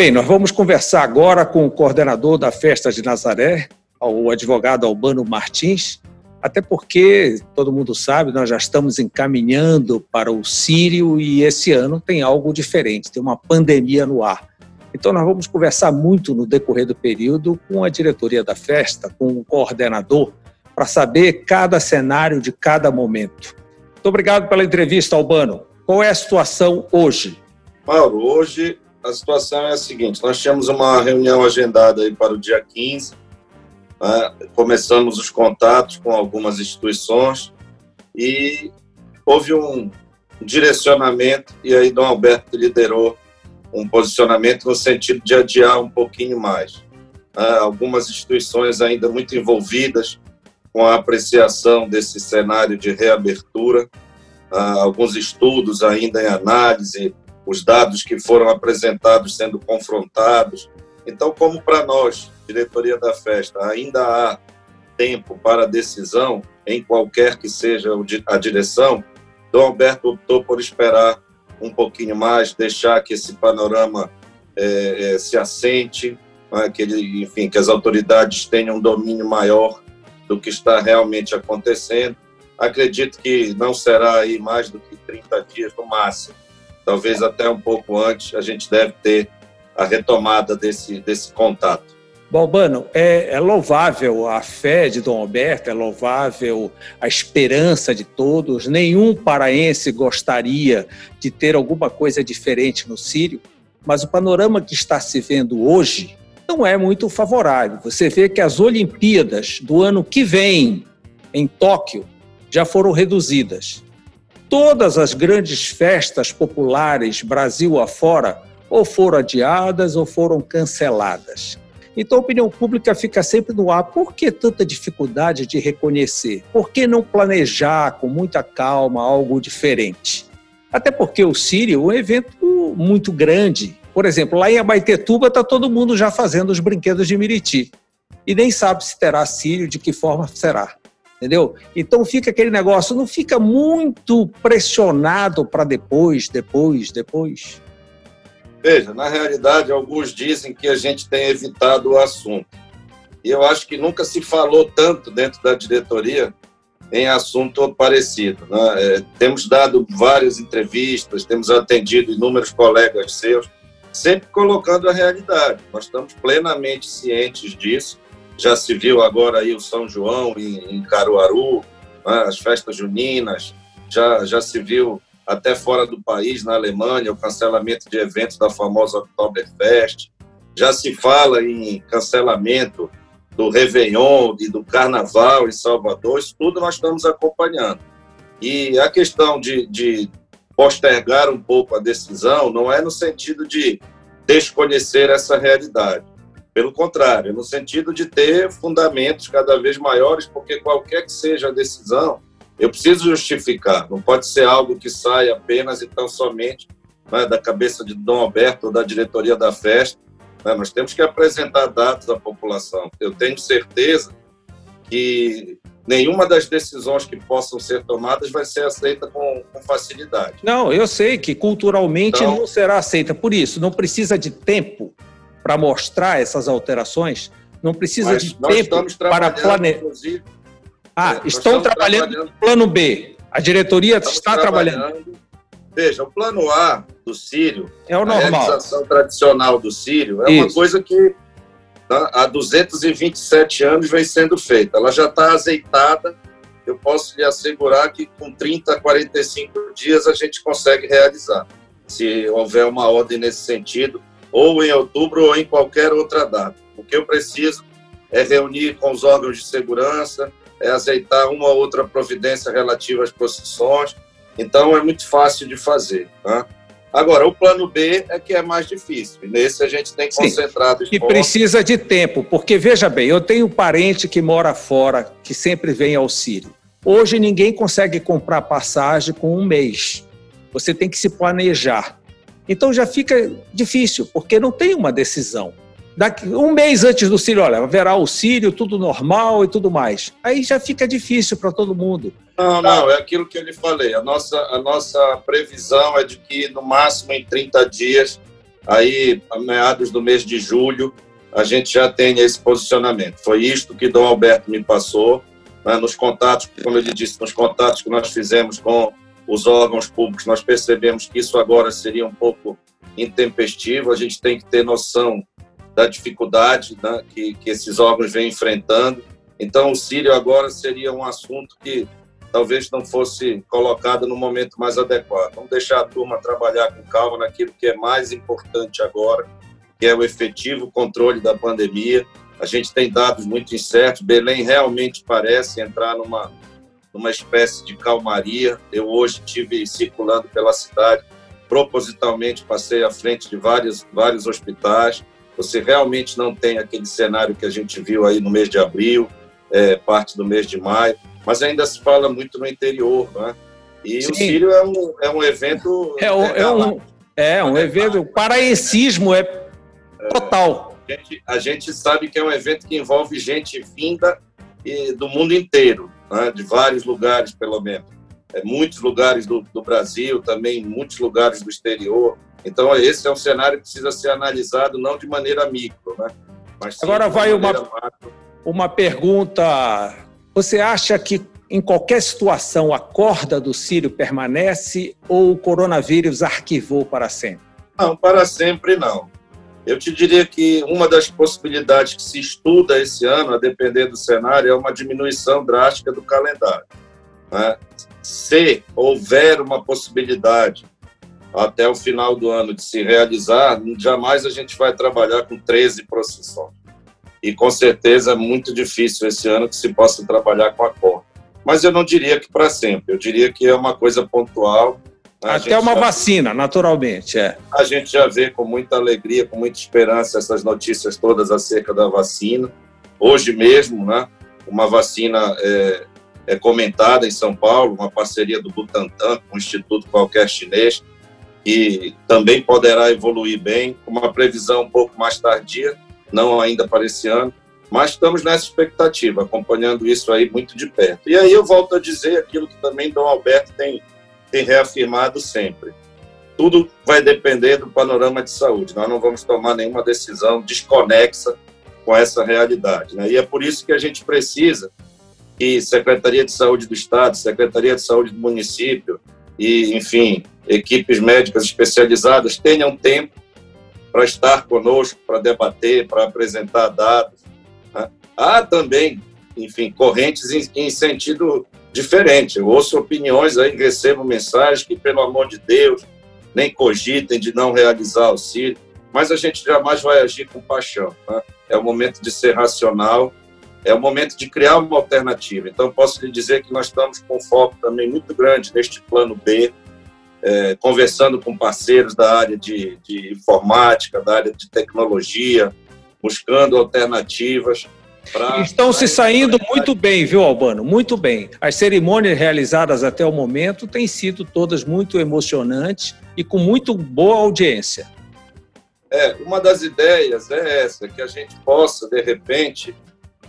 Bem, nós vamos conversar agora com o coordenador da Festa de Nazaré, o advogado Albano Martins, até porque todo mundo sabe, nós já estamos encaminhando para o Sírio e esse ano tem algo diferente, tem uma pandemia no ar. Então, nós vamos conversar muito no decorrer do período com a diretoria da festa, com o coordenador, para saber cada cenário de cada momento. Muito obrigado pela entrevista, Albano. Qual é a situação hoje? Mauro, hoje a situação é a seguinte: nós tínhamos uma reunião agendada aí para o dia 15, né? começamos os contatos com algumas instituições e houve um direcionamento, e aí Dom Alberto liderou um posicionamento no sentido de adiar um pouquinho mais. Né? algumas instituições ainda muito envolvidas com a apreciação desse cenário de reabertura, ah, alguns estudos ainda em análise, os dados que foram apresentados sendo confrontados. Então, como para nós, diretoria da festa, ainda há tempo para decisão, em qualquer que seja a direção, Dom Alberto optou por esperar um pouquinho mais, deixar que esse panorama é, é, se assente, né, que ele, enfim, que as autoridades tenham um domínio maior do que está realmente acontecendo. Acredito que não será aí mais do que 30 dias no máximo talvez até um pouco antes, a gente deve ter a retomada desse, desse contato. Balbano, é, é, louvável a fé de Dom Alberto, é louvável a esperança de todos. Nenhum paraense gostaria de ter alguma coisa diferente no Sírio, mas o panorama que está se vendo hoje não é muito favorável. Você vê que as Olimpíadas do ano que vem, em Tóquio, já foram reduzidas todas as grandes festas populares Brasil afora ou foram adiadas ou foram canceladas. Então a opinião pública fica sempre no ar. Por que tanta dificuldade de reconhecer? Por que não planejar com muita calma algo diferente? Até porque o Sírio é um evento muito grande. Por exemplo, lá em Abaitetuba está todo mundo já fazendo os brinquedos de Miriti. E nem sabe se terá Sírio, de que forma será entendeu? Então fica aquele negócio, não fica muito pressionado para depois, depois, depois. Veja, na realidade, alguns dizem que a gente tem evitado o assunto. E eu acho que nunca se falou tanto dentro da diretoria em assunto parecido. Né? É, temos dado várias entrevistas, temos atendido inúmeros colegas seus, sempre colocando a realidade. Nós estamos plenamente cientes disso já se viu agora aí o São João em, em Caruaru, né, as festas juninas, já, já se viu até fora do país, na Alemanha, o cancelamento de eventos da famosa Oktoberfest, já se fala em cancelamento do Réveillon e do Carnaval em Salvador, isso tudo nós estamos acompanhando. E a questão de, de postergar um pouco a decisão não é no sentido de desconhecer essa realidade, pelo contrário, no sentido de ter fundamentos cada vez maiores, porque qualquer que seja a decisão, eu preciso justificar. Não pode ser algo que saia apenas e tão somente né, da cabeça de Dom Alberto ou da diretoria da festa. Né, nós temos que apresentar dados à população. Eu tenho certeza que nenhuma das decisões que possam ser tomadas vai ser aceita com, com facilidade. Não, eu sei que culturalmente então, não será aceita. Por isso, não precisa de tempo para mostrar essas alterações, não precisa Mas de tempo para planejar. Ah, é, estão trabalhando, trabalhando no plano B. A diretoria está trabalhando. trabalhando. Veja, o plano A do Sírio, é o normal. a realização tradicional do Sírio, é Isso. uma coisa que tá, há 227 anos vem sendo feita. Ela já está azeitada. Eu posso lhe assegurar que com 30, 45 dias a gente consegue realizar. Se houver uma ordem nesse sentido, ou em outubro ou em qualquer outra data. O que eu preciso é reunir com os órgãos de segurança, é aceitar uma ou outra providência relativa às procissões. Então, é muito fácil de fazer. Tá? Agora, o plano B é que é mais difícil. Nesse a gente tem concentrado E precisa de tempo, porque veja bem, eu tenho um parente que mora fora, que sempre vem ao Sírio. Hoje ninguém consegue comprar passagem com um mês. Você tem que se planejar. Então já fica difícil, porque não tem uma decisão. Daqui, um mês antes do Sírio, olha, haverá o Sírio, tudo normal e tudo mais. Aí já fica difícil para todo mundo. Não, não, é aquilo que eu lhe falei. A nossa, a nossa previsão é de que, no máximo, em 30 dias, aí, a meados do mês de julho, a gente já tem esse posicionamento. Foi isto que Dom Alberto me passou, né, nos contatos, como ele disse, nos contatos que nós fizemos com os órgãos públicos, nós percebemos que isso agora seria um pouco intempestivo, a gente tem que ter noção da dificuldade né, que, que esses órgãos vêm enfrentando. Então, o Sírio agora seria um assunto que talvez não fosse colocado no momento mais adequado. Vamos deixar a turma trabalhar com calma naquilo que é mais importante agora, que é o efetivo controle da pandemia. A gente tem dados muito incertos. Belém realmente parece entrar numa, numa espécie de calmaria. Eu hoje tive circulando pela cidade, propositalmente passei à frente de vários, vários hospitais. Você realmente não tem aquele cenário que a gente viu aí no mês de abril, é, parte do mês de maio mas ainda se fala muito no interior, né? E Sim. o Sírio é um, é um evento. É, um, é um, é um evento. O paraencismo é total. É, a, gente, a, gente, sabe que é um evento que envolve gente vinda do mundo inteiro, né? de vários lugares, pelo menos. É, muitos lugares do, do Brasil, também muitos lugares do exterior. Então, esse é um cenário que precisa ser analisado não de maneira micro, né? Mas Agora vai uma, uma pergunta você acha que em qualquer situação a corda do Sírio permanece ou o coronavírus arquivou para sempre? Não, para sempre não. Eu te diria que uma das possibilidades que se estuda esse ano, a depender do cenário, é uma diminuição drástica do calendário. Né? Se houver uma possibilidade até o final do ano de se realizar, jamais a gente vai trabalhar com 13 procissões e com certeza é muito difícil esse ano que se possa trabalhar com a corda. Mas eu não diria que para sempre, eu diria que é uma coisa pontual. Até uma vacina, naturalmente, é. A gente já vê com muita alegria, com muita esperança essas notícias todas acerca da vacina. Hoje mesmo, né, uma vacina é, é comentada em São Paulo, uma parceria do Butantan com um instituto qualquer chinês, que também poderá evoluir bem, com uma previsão um pouco mais tardia, não ainda para esse ano, mas estamos nessa expectativa, acompanhando isso aí muito de perto. E aí eu volto a dizer aquilo que também Dom Alberto tem, tem reafirmado sempre. Tudo vai depender do panorama de saúde. Nós não vamos tomar nenhuma decisão desconexa com essa realidade. Né? E é por isso que a gente precisa que Secretaria de Saúde do Estado, Secretaria de Saúde do município e, enfim, equipes médicas especializadas tenham tempo para estar conosco, para debater, para apresentar dados. Né? Há também, enfim, correntes em, em, sentido diferente. Eu ouço opiniões aí, recebo mensagens que, pelo amor de Deus, nem cogitem de não realizar auxílio, mas a gente jamais vai agir com paixão. Né? É o momento de ser racional, é o momento de criar uma alternativa. Então, posso lhe dizer que nós estamos com foco também muito grande neste plano B, é, conversando com parceiros da área de, de informática, da área de tecnologia, buscando alternativas. Pra, Estão se saindo muito bem, viu, Albano? Muito bem. As cerimônias realizadas até o momento têm sido todas muito emocionantes e com muito boa audiência. É, uma das ideias é essa, que a gente possa, de repente,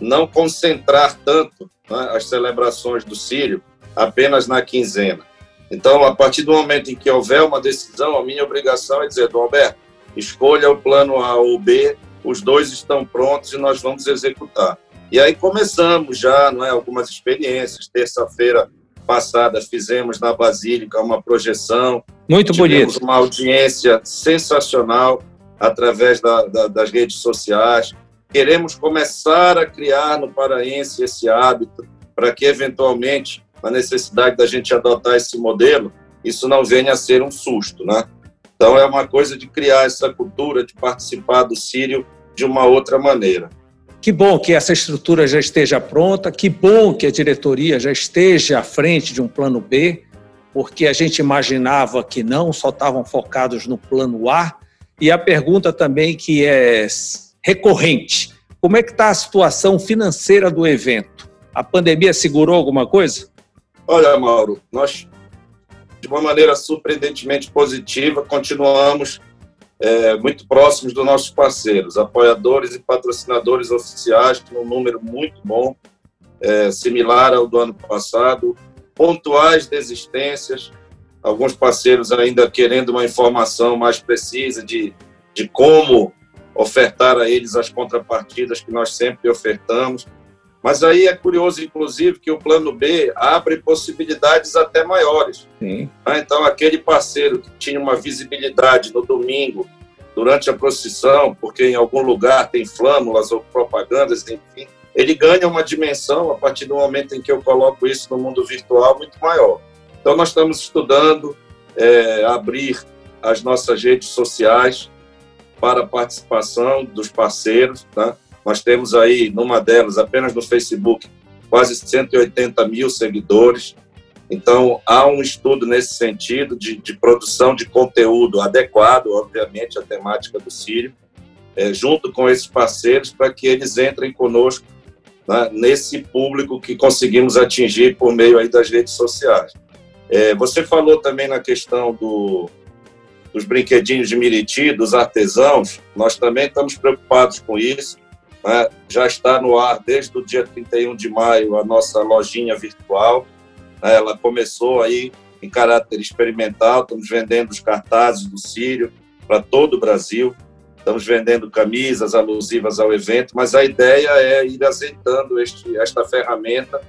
não concentrar tanto né, as celebrações do Sírio apenas na quinzena. Então, a partir do momento em que houver uma decisão, a minha obrigação é dizer, Alberto, escolha o plano A ou B, os dois estão prontos e nós vamos executar. E aí começamos já, não é, algumas experiências. Terça-feira passada fizemos na Basílica uma projeção. Muito Tivemos bonito. uma audiência sensacional através da, da, das redes sociais. Queremos começar a criar no paraense esse hábito para que, eventualmente, a necessidade da gente adotar esse modelo, isso não venha a ser um susto, né? Então é uma coisa de criar essa cultura de participar do Sírio de uma outra maneira. Que bom que essa estrutura já esteja pronta, que bom que a diretoria já esteja à frente de um plano B, porque a gente imaginava que não, só estavam focados no plano A. E a pergunta também que é recorrente, como é que está a situação financeira do evento? A pandemia segurou alguma coisa? Olha, Mauro, nós, de uma maneira surpreendentemente positiva, continuamos é, muito próximos dos nossos parceiros, apoiadores e patrocinadores oficiais, um número muito bom, é, similar ao do ano passado, pontuais desistências, alguns parceiros ainda querendo uma informação mais precisa de de como ofertar a eles as contrapartidas que nós sempre ofertamos. Mas aí é curioso, inclusive, que o plano B abre possibilidades até maiores. Sim. Ah, então, aquele parceiro que tinha uma visibilidade no domingo, durante a procissão, porque em algum lugar tem flâmulas ou propagandas, enfim, ele ganha uma dimensão a partir do momento em que eu coloco isso no mundo virtual muito maior. Então, nós estamos estudando é, abrir as nossas redes sociais para a participação dos parceiros. Tá? Nós temos aí, numa delas, apenas no Facebook, quase 180 mil seguidores. Então, há um estudo nesse sentido de, de produção de conteúdo adequado, obviamente, à temática do Sírio, é, junto com esses parceiros, para que eles entrem conosco né, nesse público que conseguimos atingir por meio aí das redes sociais. É, você falou também na questão do, dos brinquedinhos de Miriti, dos artesãos, nós também estamos preocupados com isso. Né? Já está no ar desde o dia 31 de maio a nossa lojinha virtual. Né? Ela começou aí em caráter experimental, estamos vendendo os cartazes do Sírio para todo o Brasil, estamos vendendo camisas alusivas ao evento, mas a ideia é ir azeitando este, esta ferramenta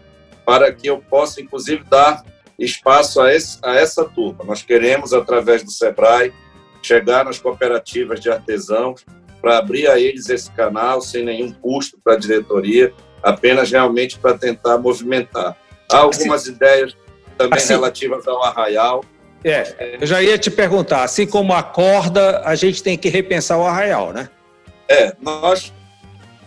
para que eu possa, inclusive, dar espaço a, esse, a essa turma. Nós queremos, através do SEBRAE, chegar nas cooperativas de artesãos para abrir a eles esse canal sem nenhum custo para a diretoria, apenas realmente para tentar movimentar. Há algumas assim, ideias também assim, relativas ao arraial. É, eu já ia te perguntar, assim como a corda, a gente tem que repensar o arraial, né? É, nós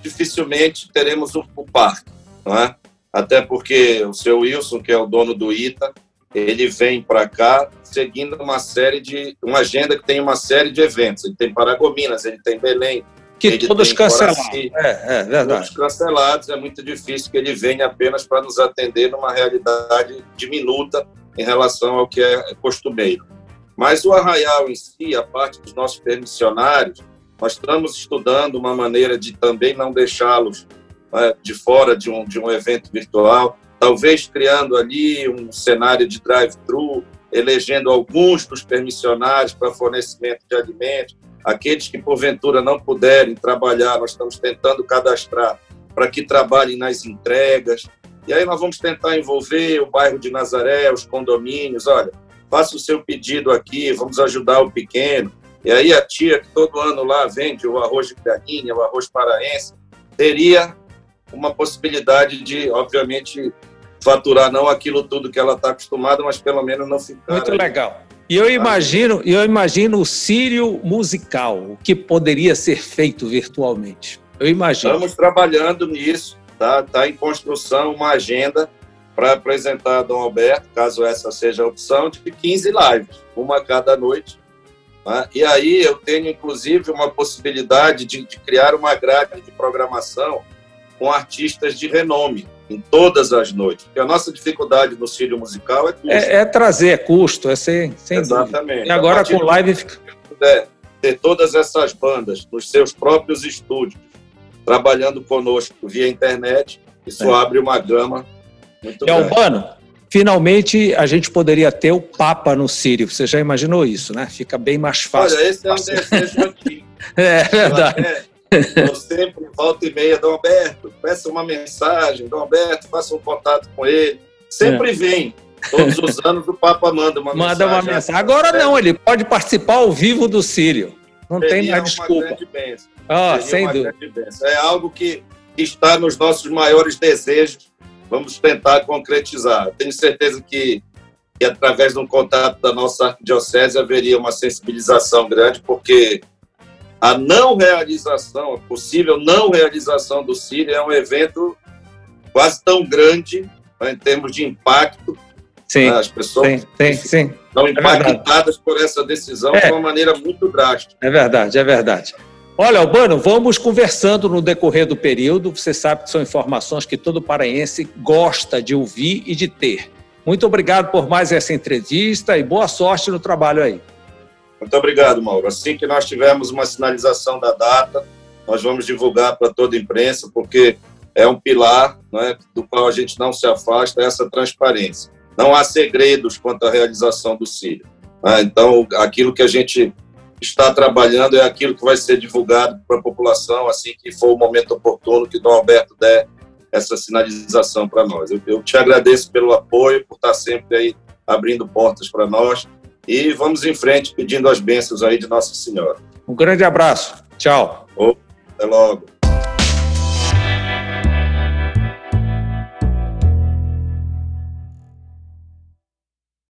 dificilmente teremos o, o parque, não é? até porque o seu Wilson, que é o dono do ITA, ele vem para cá seguindo uma série de uma agenda que tem uma série de eventos. Ele tem Paragominas, ele tem Belém, que todos cancelados. É, é verdade. Todos cancelados. É muito difícil que ele venha apenas para nos atender numa realidade diminuta em relação ao que é costumeiro. Mas o arraial em si, a parte dos nossos permissionários, nós estamos estudando uma maneira de também não deixá-los né, de fora de um, de um evento virtual, talvez criando ali um cenário de drive-thru, elegendo alguns dos permissionários para fornecimento de alimentos, aqueles que porventura não puderem trabalhar, nós estamos tentando cadastrar para que trabalhem nas entregas. E aí nós vamos tentar envolver o bairro de Nazaré, os condomínios, olha, faça o seu pedido aqui, vamos ajudar o pequeno. E aí a tia que todo ano lá vende o arroz de galinha, o arroz paraense, teria uma possibilidade de, obviamente, faturar não aquilo tudo que ela está acostumada, mas pelo menos não ficar. Muito aí. legal. E eu imagino, eu imagino o Sírio musical, o que poderia ser feito virtualmente. Eu imagino. Estamos trabalhando nisso, tá? Está em construção uma agenda para apresentar a Dom Alberto, caso essa seja a opção, de 15 lives, uma cada noite. Tá? E aí eu tenho, inclusive, uma possibilidade de, de criar uma grade de programação com artistas de renome em todas as noites. Porque a nossa dificuldade no Círio Musical é custo. É, é trazer, é custo, é sem, sem Exatamente. Dúvida. E agora com live... Fica... É, ter todas essas bandas nos seus próprios estúdios, trabalhando conosco via internet, isso é. abre uma gama muito e grande. Albano, finalmente a gente poderia ter o Papa no Sírio. Você já imaginou isso, né? Fica bem mais fácil. Olha, esse é um desejo antigo. É verdade. Eu sempre, volta e meia, Dom Alberto, peça uma mensagem, Dom Alberto, faça um contato com ele. Sempre é. vem. Todos os anos o Papa manda uma manda mensagem. Manda uma mensagem. Agora não, ele pode participar ao vivo do Sírio. Não Seria tem mais desculpa. Oh, sem dúvida. É algo que está nos nossos maiores desejos. Vamos tentar concretizar. Tenho certeza que, que através de um contato da nossa arquidiocese haveria uma sensibilização grande, porque a não realização, a possível não realização do Círio é um evento quase tão grande né, em termos de impacto. Sim, né, as pessoas sim, sim, é impactadas é por essa decisão é. de uma maneira muito drástica. É verdade, é verdade. Olha, Albano, vamos conversando no decorrer do período. Você sabe que são informações que todo paraense gosta de ouvir e de ter. Muito obrigado por mais essa entrevista e boa sorte no trabalho aí. Muito obrigado, Mauro. Assim que nós tivermos uma sinalização da data, nós vamos divulgar para toda a imprensa, porque é um pilar né, do qual a gente não se afasta, essa transparência. Não há segredos quanto à realização do CIRI. Né? Então, aquilo que a gente está trabalhando é aquilo que vai ser divulgado para a população assim que for o momento oportuno que o Dom Alberto der essa sinalização para nós. Eu, eu te agradeço pelo apoio, por estar sempre aí abrindo portas para nós e vamos em frente pedindo as bênçãos aí de Nossa Senhora. Um grande abraço. Tchau. Até logo.